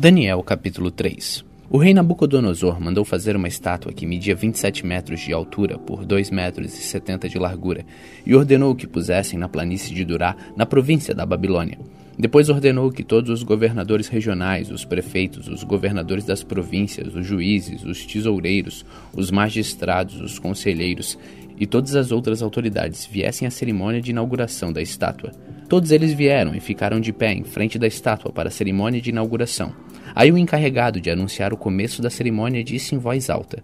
Daniel capítulo 3 O rei Nabucodonosor mandou fazer uma estátua que media 27 metros de altura por 2 metros e 70 de largura e ordenou que pusessem na planície de Durá, na província da Babilônia. Depois ordenou que todos os governadores regionais, os prefeitos, os governadores das províncias, os juízes, os tesoureiros, os magistrados, os conselheiros e todas as outras autoridades viessem à cerimônia de inauguração da estátua. Todos eles vieram e ficaram de pé em frente da estátua para a cerimônia de inauguração. Aí o encarregado de anunciar o começo da cerimônia disse em voz alta: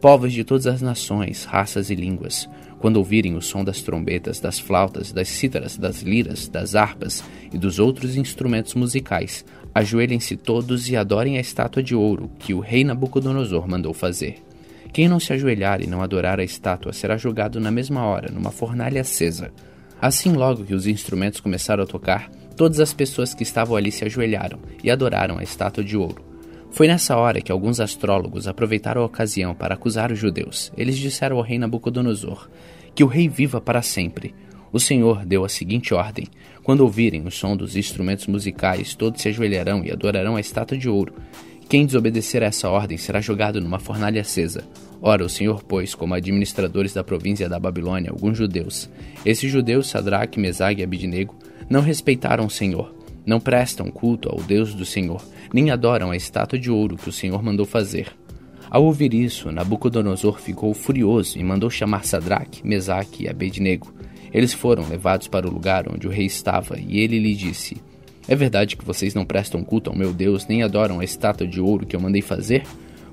Povos de todas as nações, raças e línguas, quando ouvirem o som das trombetas, das flautas, das cítaras, das liras, das harpas e dos outros instrumentos musicais, ajoelhem-se todos e adorem a estátua de ouro que o rei Nabucodonosor mandou fazer. Quem não se ajoelhar e não adorar a estátua será jogado na mesma hora numa fornalha acesa. Assim, logo que os instrumentos começaram a tocar, Todas as pessoas que estavam ali se ajoelharam e adoraram a estátua de ouro. Foi nessa hora que alguns astrólogos aproveitaram a ocasião para acusar os judeus. Eles disseram ao rei Nabucodonosor que o rei viva para sempre. O Senhor deu a seguinte ordem: quando ouvirem o som dos instrumentos musicais, todos se ajoelharão e adorarão a estátua de ouro. Quem desobedecer a essa ordem será jogado numa fornalha acesa. Ora, o Senhor pôs como administradores da província da Babilônia alguns judeus. Esses judeus, Sadraque, Mesag e Abidnego, não respeitaram o Senhor, não prestam culto ao Deus do Senhor, nem adoram a estátua de ouro que o Senhor mandou fazer. Ao ouvir isso, Nabucodonosor ficou furioso e mandou chamar Sadraque, Mesaque e Abednego. Eles foram levados para o lugar onde o rei estava, e ele lhe disse: É verdade que vocês não prestam culto ao meu Deus, nem adoram a estátua de ouro que eu mandei fazer?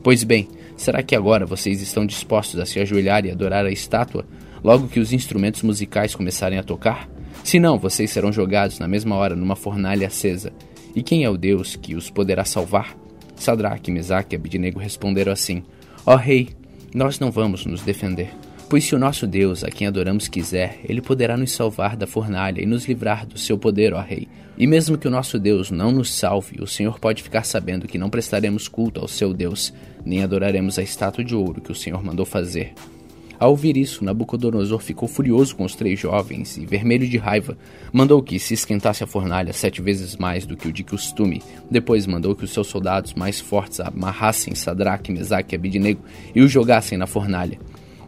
Pois bem, será que agora vocês estão dispostos a se ajoelhar e adorar a estátua, logo que os instrumentos musicais começarem a tocar? Se não, vocês serão jogados na mesma hora numa fornalha acesa. E quem é o Deus que os poderá salvar? Sadraque, Mesaque e Abidnego responderam assim: Ó oh, rei, nós não vamos nos defender. Pois se o nosso Deus, a quem adoramos, quiser, ele poderá nos salvar da fornalha e nos livrar do seu poder, ó Rei. E mesmo que o nosso Deus não nos salve, o Senhor pode ficar sabendo que não prestaremos culto ao seu Deus, nem adoraremos a estátua de ouro que o Senhor mandou fazer. Ao ouvir isso, Nabucodonosor ficou furioso com os três jovens e, vermelho de raiva, mandou que se esquentasse a fornalha sete vezes mais do que o de costume. Depois mandou que os seus soldados mais fortes amarrassem Sadraque, Mesaque e Abidnego e os jogassem na fornalha.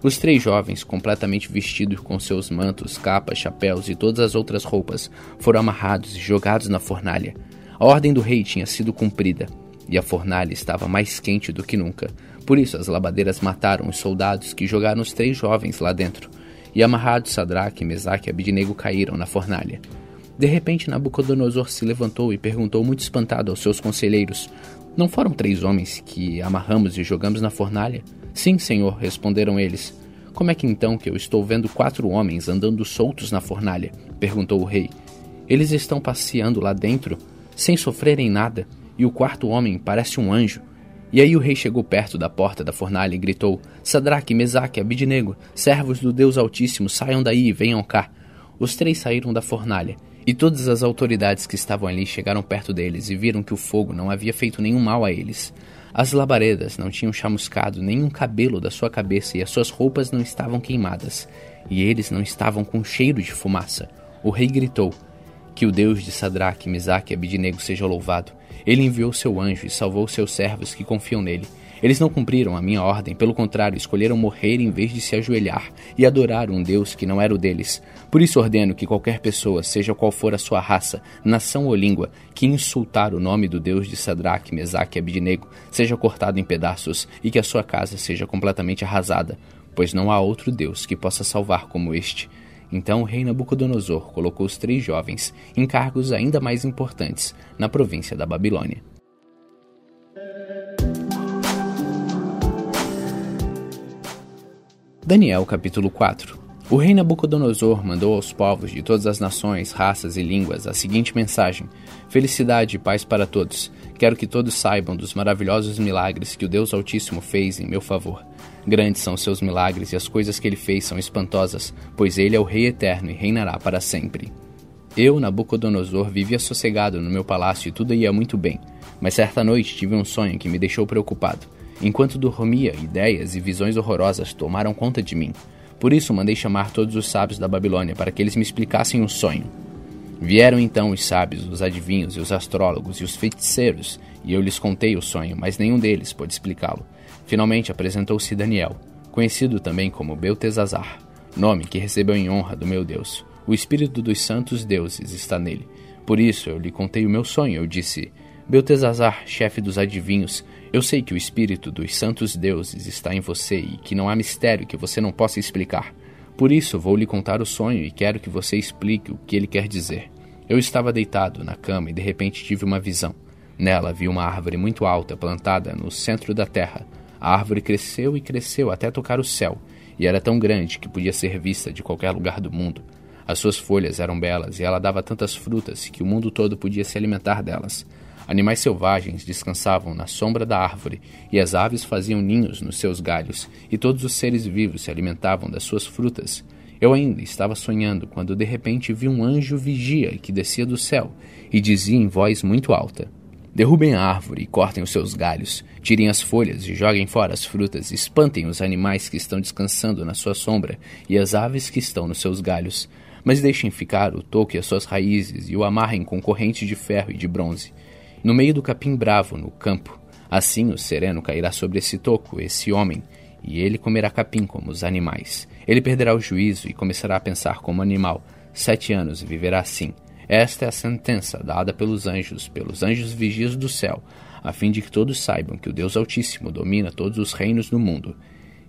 Os três jovens, completamente vestidos com seus mantos, capas, chapéus e todas as outras roupas, foram amarrados e jogados na fornalha. A ordem do rei tinha sido cumprida e a fornalha estava mais quente do que nunca. Por isso as labadeiras mataram os soldados que jogaram os três jovens lá dentro, e amarrados Sadraque, Mesaque e Abidnego caíram na fornalha. De repente Nabucodonosor se levantou e perguntou muito espantado aos seus conselheiros: Não foram três homens que amarramos e jogamos na fornalha? Sim, senhor, responderam eles. Como é que então que eu estou vendo quatro homens andando soltos na fornalha? perguntou o rei. Eles estão passeando lá dentro, sem sofrerem nada, e o quarto homem parece um anjo. E aí o rei chegou perto da porta da fornalha e gritou: Sadraque, Mesaque, Abidnego, servos do Deus Altíssimo, saiam daí e venham cá. Os três saíram da fornalha, e todas as autoridades que estavam ali chegaram perto deles e viram que o fogo não havia feito nenhum mal a eles. As labaredas não tinham chamuscado nenhum cabelo da sua cabeça e as suas roupas não estavam queimadas, e eles não estavam com cheiro de fumaça. O rei gritou: Que o Deus de Sadraque, Mesaque e Abidnego seja louvado ele enviou seu anjo e salvou seus servos que confiam nele. Eles não cumpriram a minha ordem, pelo contrário, escolheram morrer em vez de se ajoelhar e adorar um Deus que não era o deles. Por isso ordeno que qualquer pessoa, seja qual for a sua raça, nação ou língua, que insultar o nome do Deus de Sadraque, Mesaque e Abidnego, seja cortado em pedaços e que a sua casa seja completamente arrasada, pois não há outro Deus que possa salvar como este. Então o rei Nabucodonosor colocou os três jovens em cargos ainda mais importantes na província da Babilônia. Daniel capítulo 4 O rei Nabucodonosor mandou aos povos de todas as nações, raças e línguas a seguinte mensagem: Felicidade e paz para todos. Quero que todos saibam dos maravilhosos milagres que o Deus Altíssimo fez em meu favor. Grandes são seus milagres e as coisas que ele fez são espantosas, pois ele é o Rei eterno e reinará para sempre. Eu, Nabucodonosor, vivia sossegado no meu palácio e tudo ia muito bem, mas certa noite tive um sonho que me deixou preocupado. Enquanto dormia, ideias e visões horrorosas tomaram conta de mim. Por isso mandei chamar todos os sábios da Babilônia para que eles me explicassem o sonho. Vieram então os sábios, os adivinhos e os astrólogos e os feiticeiros, e eu lhes contei o sonho, mas nenhum deles pôde explicá-lo. Finalmente apresentou-se Daniel, conhecido também como Beltesazar, nome que recebeu em honra do meu Deus. O espírito dos santos deuses está nele. Por isso eu lhe contei o meu sonho. Eu disse: Beltesazar, chefe dos adivinhos, eu sei que o espírito dos santos deuses está em você e que não há mistério que você não possa explicar. Por isso vou lhe contar o sonho e quero que você explique o que ele quer dizer. Eu estava deitado na cama e de repente tive uma visão. Nela vi uma árvore muito alta plantada no centro da terra. A árvore cresceu e cresceu até tocar o céu, e era tão grande que podia ser vista de qualquer lugar do mundo. As suas folhas eram belas e ela dava tantas frutas que o mundo todo podia se alimentar delas. Animais selvagens descansavam na sombra da árvore, e as aves faziam ninhos nos seus galhos, e todos os seres vivos se alimentavam das suas frutas. Eu ainda estava sonhando quando de repente vi um anjo vigia que descia do céu e dizia em voz muito alta: Derrubem a árvore e cortem os seus galhos, tirem as folhas e joguem fora as frutas, espantem os animais que estão descansando na sua sombra e as aves que estão nos seus galhos, mas deixem ficar o toco e as suas raízes e o amarrem com correntes de ferro e de bronze no meio do capim bravo, no campo. Assim o sereno cairá sobre esse toco, esse homem, e ele comerá capim como os animais. Ele perderá o juízo e começará a pensar como animal. Sete anos viverá assim. Esta é a sentença dada pelos anjos, pelos anjos vigias do céu, a fim de que todos saibam que o Deus Altíssimo domina todos os reinos do mundo.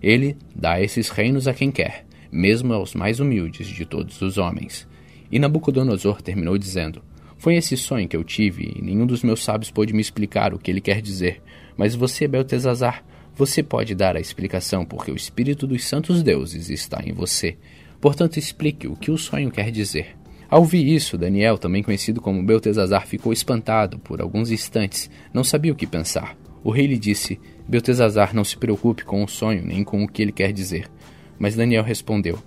Ele dá esses reinos a quem quer, mesmo aos mais humildes de todos os homens. E Nabucodonosor terminou dizendo: foi esse sonho que eu tive e nenhum dos meus sábios pôde me explicar o que ele quer dizer. Mas você, Beltesazar, você pode dar a explicação porque o espírito dos santos deuses está em você. Portanto, explique o que o sonho quer dizer. Ao ouvir isso, Daniel, também conhecido como Beltesazar, ficou espantado por alguns instantes, não sabia o que pensar. O rei lhe disse: Beltesazar, não se preocupe com o sonho nem com o que ele quer dizer. Mas Daniel respondeu: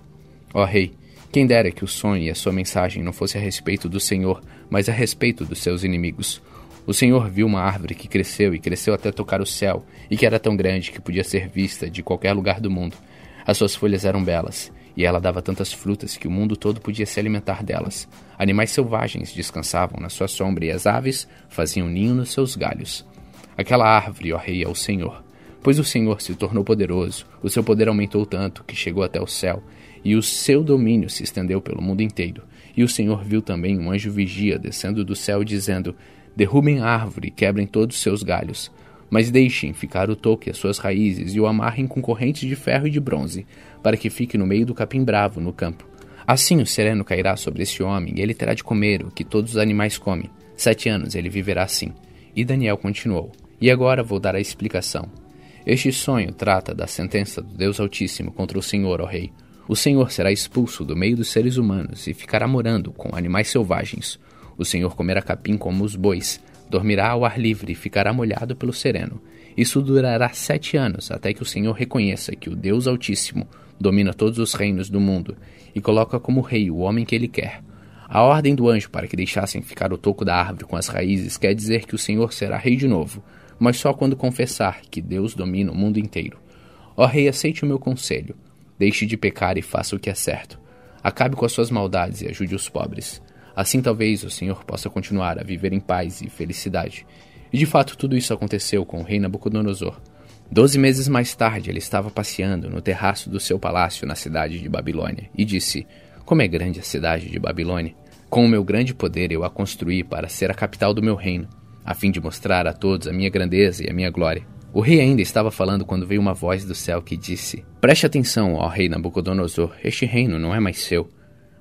Ó oh, rei, quem dera que o sonho e a sua mensagem não fosse a respeito do Senhor, mas a respeito dos seus inimigos. O Senhor viu uma árvore que cresceu e cresceu até tocar o céu, e que era tão grande que podia ser vista de qualquer lugar do mundo. As suas folhas eram belas, e ela dava tantas frutas que o mundo todo podia se alimentar delas. Animais selvagens descansavam na sua sombra, e as aves faziam ninho nos seus galhos. Aquela árvore, ó rei, é o Senhor. Pois o Senhor se tornou poderoso, o seu poder aumentou tanto que chegou até o céu, e o seu domínio se estendeu pelo mundo inteiro. E o Senhor viu também um anjo vigia descendo do céu, dizendo: Derrubem a árvore quebrem todos os seus galhos, mas deixem ficar o toque as suas raízes e o amarrem com correntes de ferro e de bronze, para que fique no meio do capim bravo no campo. Assim o sereno cairá sobre esse homem, e ele terá de comer o que todos os animais comem. Sete anos ele viverá assim. E Daniel continuou: E agora vou dar a explicação. Este sonho trata da sentença do Deus Altíssimo contra o Senhor, ó Rei, o Senhor será expulso do meio dos seres humanos e ficará morando com animais selvagens. O Senhor comerá capim como os bois, dormirá ao ar livre e ficará molhado pelo sereno. Isso durará sete anos, até que o Senhor reconheça que o Deus Altíssimo domina todos os reinos do mundo e coloca como rei o homem que ele quer. A ordem do anjo para que deixassem ficar o toco da árvore com as raízes quer dizer que o Senhor será rei de novo, mas só quando confessar que Deus domina o mundo inteiro. Ó rei, aceite o meu conselho. Deixe de pecar e faça o que é certo. Acabe com as suas maldades e ajude os pobres. Assim talvez o Senhor possa continuar a viver em paz e felicidade. E de fato tudo isso aconteceu com o rei Nabucodonosor. Doze meses mais tarde ele estava passeando no terraço do seu palácio na cidade de Babilônia e disse: Como é grande a cidade de Babilônia! Com o meu grande poder eu a construí para ser a capital do meu reino, a fim de mostrar a todos a minha grandeza e a minha glória. O rei ainda estava falando quando veio uma voz do céu que disse: Preste atenção, ó rei Nabucodonosor, este reino não é mais seu.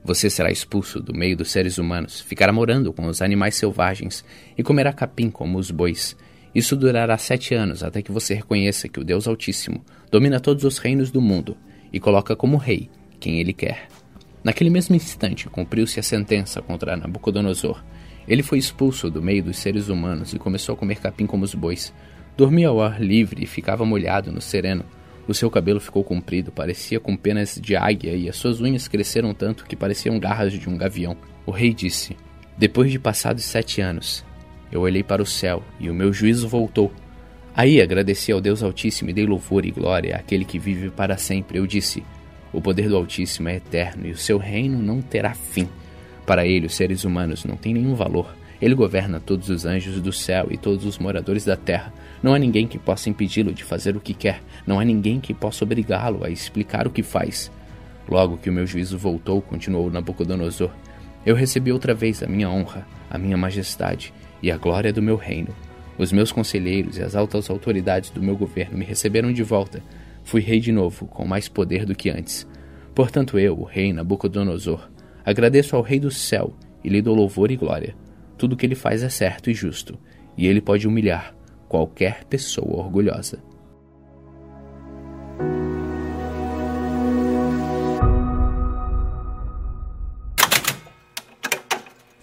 Você será expulso do meio dos seres humanos, ficará morando com os animais selvagens e comerá capim como os bois. Isso durará sete anos até que você reconheça que o Deus Altíssimo domina todos os reinos do mundo e coloca como rei quem ele quer. Naquele mesmo instante cumpriu-se a sentença contra Nabucodonosor. Ele foi expulso do meio dos seres humanos e começou a comer capim como os bois. Dormia ao ar livre e ficava molhado no sereno. O seu cabelo ficou comprido, parecia com penas de águia, e as suas unhas cresceram tanto que pareciam garras de um gavião. O rei disse: Depois de passados sete anos, eu olhei para o céu e o meu juízo voltou. Aí agradeci ao Deus Altíssimo e dei louvor e glória àquele que vive para sempre. Eu disse: O poder do Altíssimo é eterno e o seu reino não terá fim. Para ele, os seres humanos não têm nenhum valor. Ele governa todos os anjos do céu e todos os moradores da terra. Não há ninguém que possa impedi-lo de fazer o que quer. Não há ninguém que possa obrigá-lo a explicar o que faz. Logo que o meu juízo voltou, continuou Nabucodonosor, eu recebi outra vez a minha honra, a minha majestade e a glória do meu reino. Os meus conselheiros e as altas autoridades do meu governo me receberam de volta. Fui rei de novo, com mais poder do que antes. Portanto, eu, o rei Nabucodonosor, agradeço ao Rei do céu e lhe dou louvor e glória. Tudo o que ele faz é certo e justo, e ele pode humilhar qualquer pessoa orgulhosa.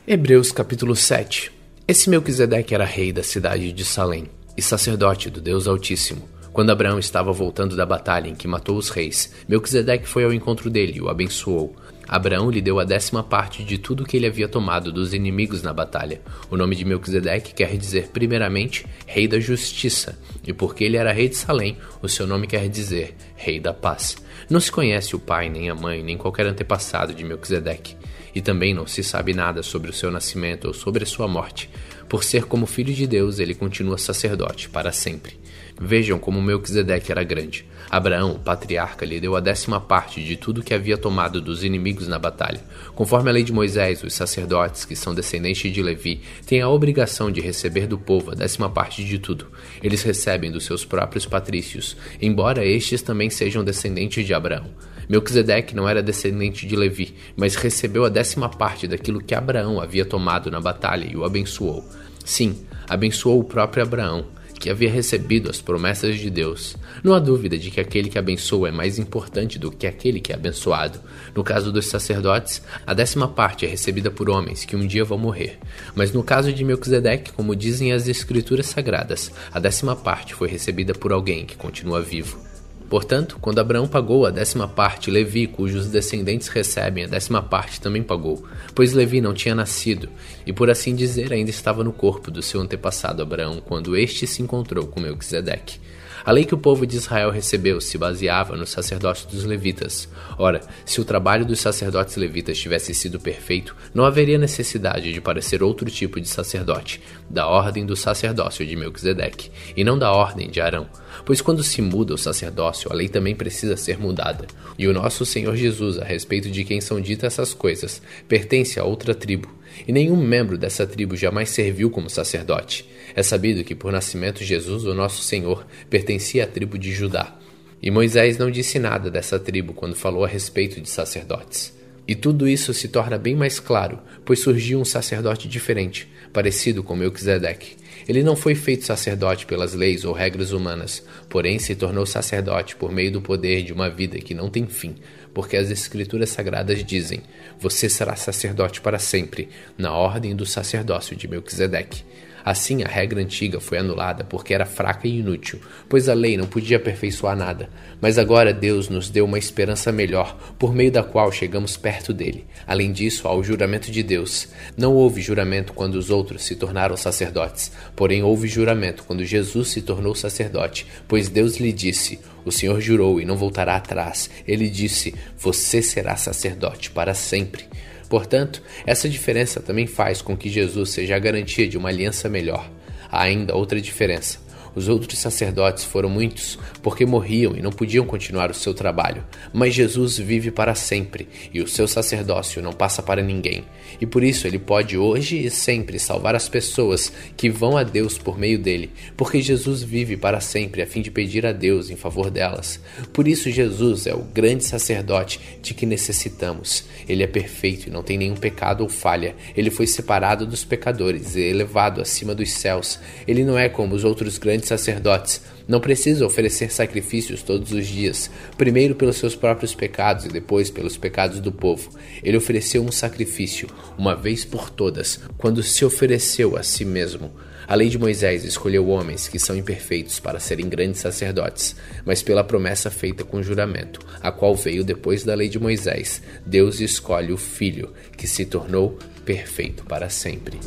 Hebreus capítulo 7 Esse Melquisedeque era rei da cidade de Salém e sacerdote do Deus Altíssimo. Quando Abraão estava voltando da batalha em que matou os reis, Melquisedeque foi ao encontro dele e o abençoou. Abraão lhe deu a décima parte de tudo que ele havia tomado dos inimigos na batalha. O nome de Melquisedeque quer dizer, primeiramente, Rei da Justiça, e porque ele era rei de Salém, o seu nome quer dizer Rei da Paz. Não se conhece o pai, nem a mãe, nem qualquer antepassado de Melquisedeque, e também não se sabe nada sobre o seu nascimento ou sobre a sua morte. Por ser como filho de Deus, ele continua sacerdote para sempre. Vejam como Melquisedeque era grande. Abraão, patriarca, lhe deu a décima parte de tudo que havia tomado dos inimigos na batalha. Conforme a lei de Moisés, os sacerdotes, que são descendentes de Levi, têm a obrigação de receber do povo a décima parte de tudo. Eles recebem dos seus próprios patrícios, embora estes também sejam descendentes de Abraão. Melquisedeque não era descendente de Levi, mas recebeu a décima parte daquilo que Abraão havia tomado na batalha e o abençoou. Sim, abençoou o próprio Abraão que havia recebido as promessas de Deus. Não há dúvida de que aquele que abençoa é mais importante do que aquele que é abençoado. No caso dos sacerdotes, a décima parte é recebida por homens que um dia vão morrer. Mas no caso de Melquisedeque, como dizem as escrituras sagradas, a décima parte foi recebida por alguém que continua vivo. Portanto, quando Abraão pagou a décima parte, Levi, cujos descendentes recebem a décima parte, também pagou, pois Levi não tinha nascido, e por assim dizer, ainda estava no corpo do seu antepassado Abraão quando este se encontrou com Melquisedeque. A lei que o povo de Israel recebeu se baseava no sacerdócio dos levitas. Ora, se o trabalho dos sacerdotes levitas tivesse sido perfeito, não haveria necessidade de parecer outro tipo de sacerdote, da ordem do sacerdócio de Melquisedeque, e não da ordem de Arão. Pois quando se muda o sacerdócio, a lei também precisa ser mudada. E o nosso Senhor Jesus, a respeito de quem são ditas essas coisas, pertence a outra tribo, e nenhum membro dessa tribo jamais serviu como sacerdote. É sabido que por nascimento Jesus, o nosso Senhor, pertencia à tribo de Judá. E Moisés não disse nada dessa tribo quando falou a respeito de sacerdotes. E tudo isso se torna bem mais claro, pois surgiu um sacerdote diferente, parecido com Melquisedeque. Ele não foi feito sacerdote pelas leis ou regras humanas, porém se tornou sacerdote por meio do poder de uma vida que não tem fim, porque as Escrituras Sagradas dizem: Você será sacerdote para sempre, na ordem do sacerdócio de Melquisedeque. Assim, a regra antiga foi anulada porque era fraca e inútil, pois a lei não podia aperfeiçoar nada. Mas agora Deus nos deu uma esperança melhor, por meio da qual chegamos perto dele. Além disso, há o juramento de Deus. Não houve juramento quando os outros se tornaram sacerdotes, porém houve juramento quando Jesus se tornou sacerdote, pois Deus lhe disse: O Senhor jurou e não voltará atrás. Ele disse: Você será sacerdote para sempre. Portanto, essa diferença também faz com que Jesus seja a garantia de uma aliança melhor. Há ainda outra diferença. Os outros sacerdotes foram muitos, porque morriam e não podiam continuar o seu trabalho. Mas Jesus vive para sempre, e o seu sacerdócio não passa para ninguém. E por isso ele pode hoje e sempre salvar as pessoas que vão a Deus por meio dele, porque Jesus vive para sempre a fim de pedir a Deus em favor delas. Por isso Jesus é o grande sacerdote de que necessitamos. Ele é perfeito e não tem nenhum pecado ou falha. Ele foi separado dos pecadores e elevado acima dos céus. Ele não é como os outros grandes grandes sacerdotes não precisa oferecer sacrifícios todos os dias, primeiro pelos seus próprios pecados e depois pelos pecados do povo. Ele ofereceu um sacrifício, uma vez por todas, quando se ofereceu a si mesmo. A lei de Moisés escolheu homens que são imperfeitos para serem grandes sacerdotes, mas pela promessa feita com juramento, a qual veio depois da lei de Moisés, Deus escolhe o Filho, que se tornou perfeito para sempre.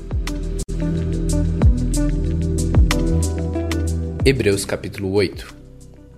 Hebreus capítulo 8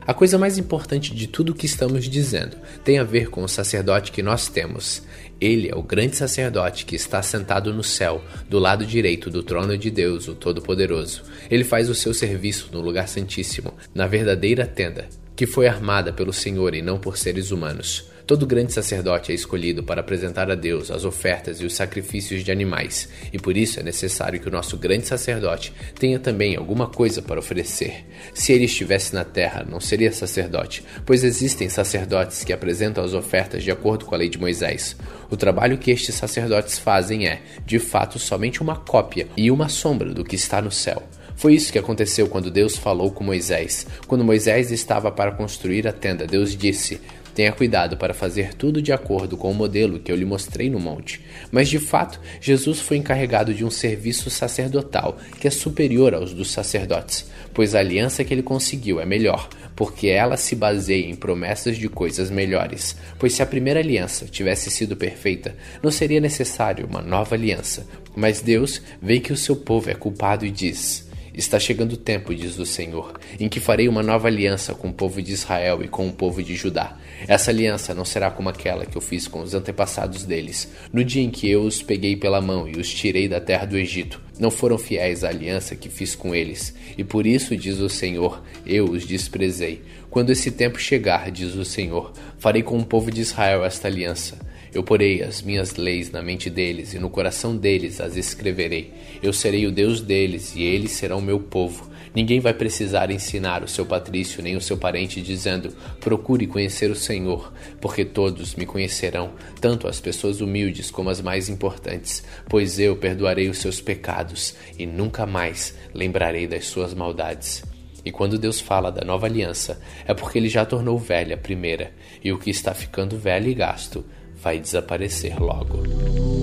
A coisa mais importante de tudo o que estamos dizendo tem a ver com o sacerdote que nós temos. Ele é o grande sacerdote que está sentado no céu, do lado direito do trono de Deus, o Todo-Poderoso. Ele faz o seu serviço no lugar santíssimo, na verdadeira tenda, que foi armada pelo Senhor e não por seres humanos. Todo grande sacerdote é escolhido para apresentar a Deus as ofertas e os sacrifícios de animais, e por isso é necessário que o nosso grande sacerdote tenha também alguma coisa para oferecer. Se ele estivesse na terra, não seria sacerdote, pois existem sacerdotes que apresentam as ofertas de acordo com a lei de Moisés. O trabalho que estes sacerdotes fazem é, de fato, somente uma cópia e uma sombra do que está no céu. Foi isso que aconteceu quando Deus falou com Moisés. Quando Moisés estava para construir a tenda, Deus disse: Tenha cuidado para fazer tudo de acordo com o modelo que eu lhe mostrei no monte. Mas de fato, Jesus foi encarregado de um serviço sacerdotal que é superior aos dos sacerdotes, pois a aliança que ele conseguiu é melhor, porque ela se baseia em promessas de coisas melhores. Pois se a primeira aliança tivesse sido perfeita, não seria necessário uma nova aliança. Mas Deus vê que o seu povo é culpado e diz: Está chegando o tempo, diz o Senhor, em que farei uma nova aliança com o povo de Israel e com o povo de Judá. Essa aliança não será como aquela que eu fiz com os antepassados deles, no dia em que eu os peguei pela mão e os tirei da terra do Egito. Não foram fiéis à aliança que fiz com eles, e por isso, diz o Senhor, eu os desprezei. Quando esse tempo chegar, diz o Senhor, farei com o povo de Israel esta aliança. Eu porei as minhas leis na mente deles e no coração deles as escreverei. Eu serei o Deus deles e eles serão meu povo. Ninguém vai precisar ensinar o seu patrício nem o seu parente, dizendo: procure conhecer o Senhor, porque todos me conhecerão, tanto as pessoas humildes como as mais importantes, pois eu perdoarei os seus pecados e nunca mais lembrarei das suas maldades. E quando Deus fala da nova aliança, é porque ele já tornou velha a primeira, e o que está ficando velho e gasto vai desaparecer logo.